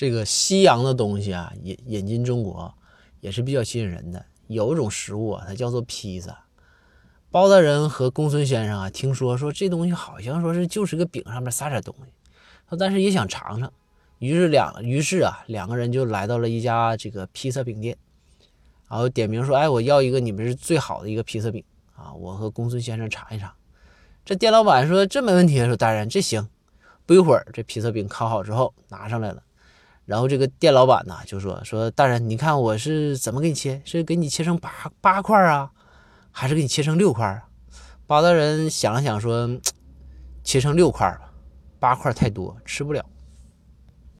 这个西洋的东西啊，引引进中国也是比较吸引人的。有一种食物啊，它叫做披萨。包大人和公孙先生啊，听说说这东西好像说是就是个饼上面撒点东西，说但是也想尝尝，于是两于是啊两个人就来到了一家这个披萨饼店，然后点名说：“哎，我要一个你们是最好的一个披萨饼啊，我和公孙先生尝一尝。”这店老板说：“这没问题。”说大人这行。不一会儿，这披萨饼烤好之后拿上来了，然后这个店老板呢就说：“说大人，你看我是怎么给你切？是给你切成八八块啊？”还是给你切成六块啊？包大人想了想说：“切成六块吧，八块太多，吃不了。”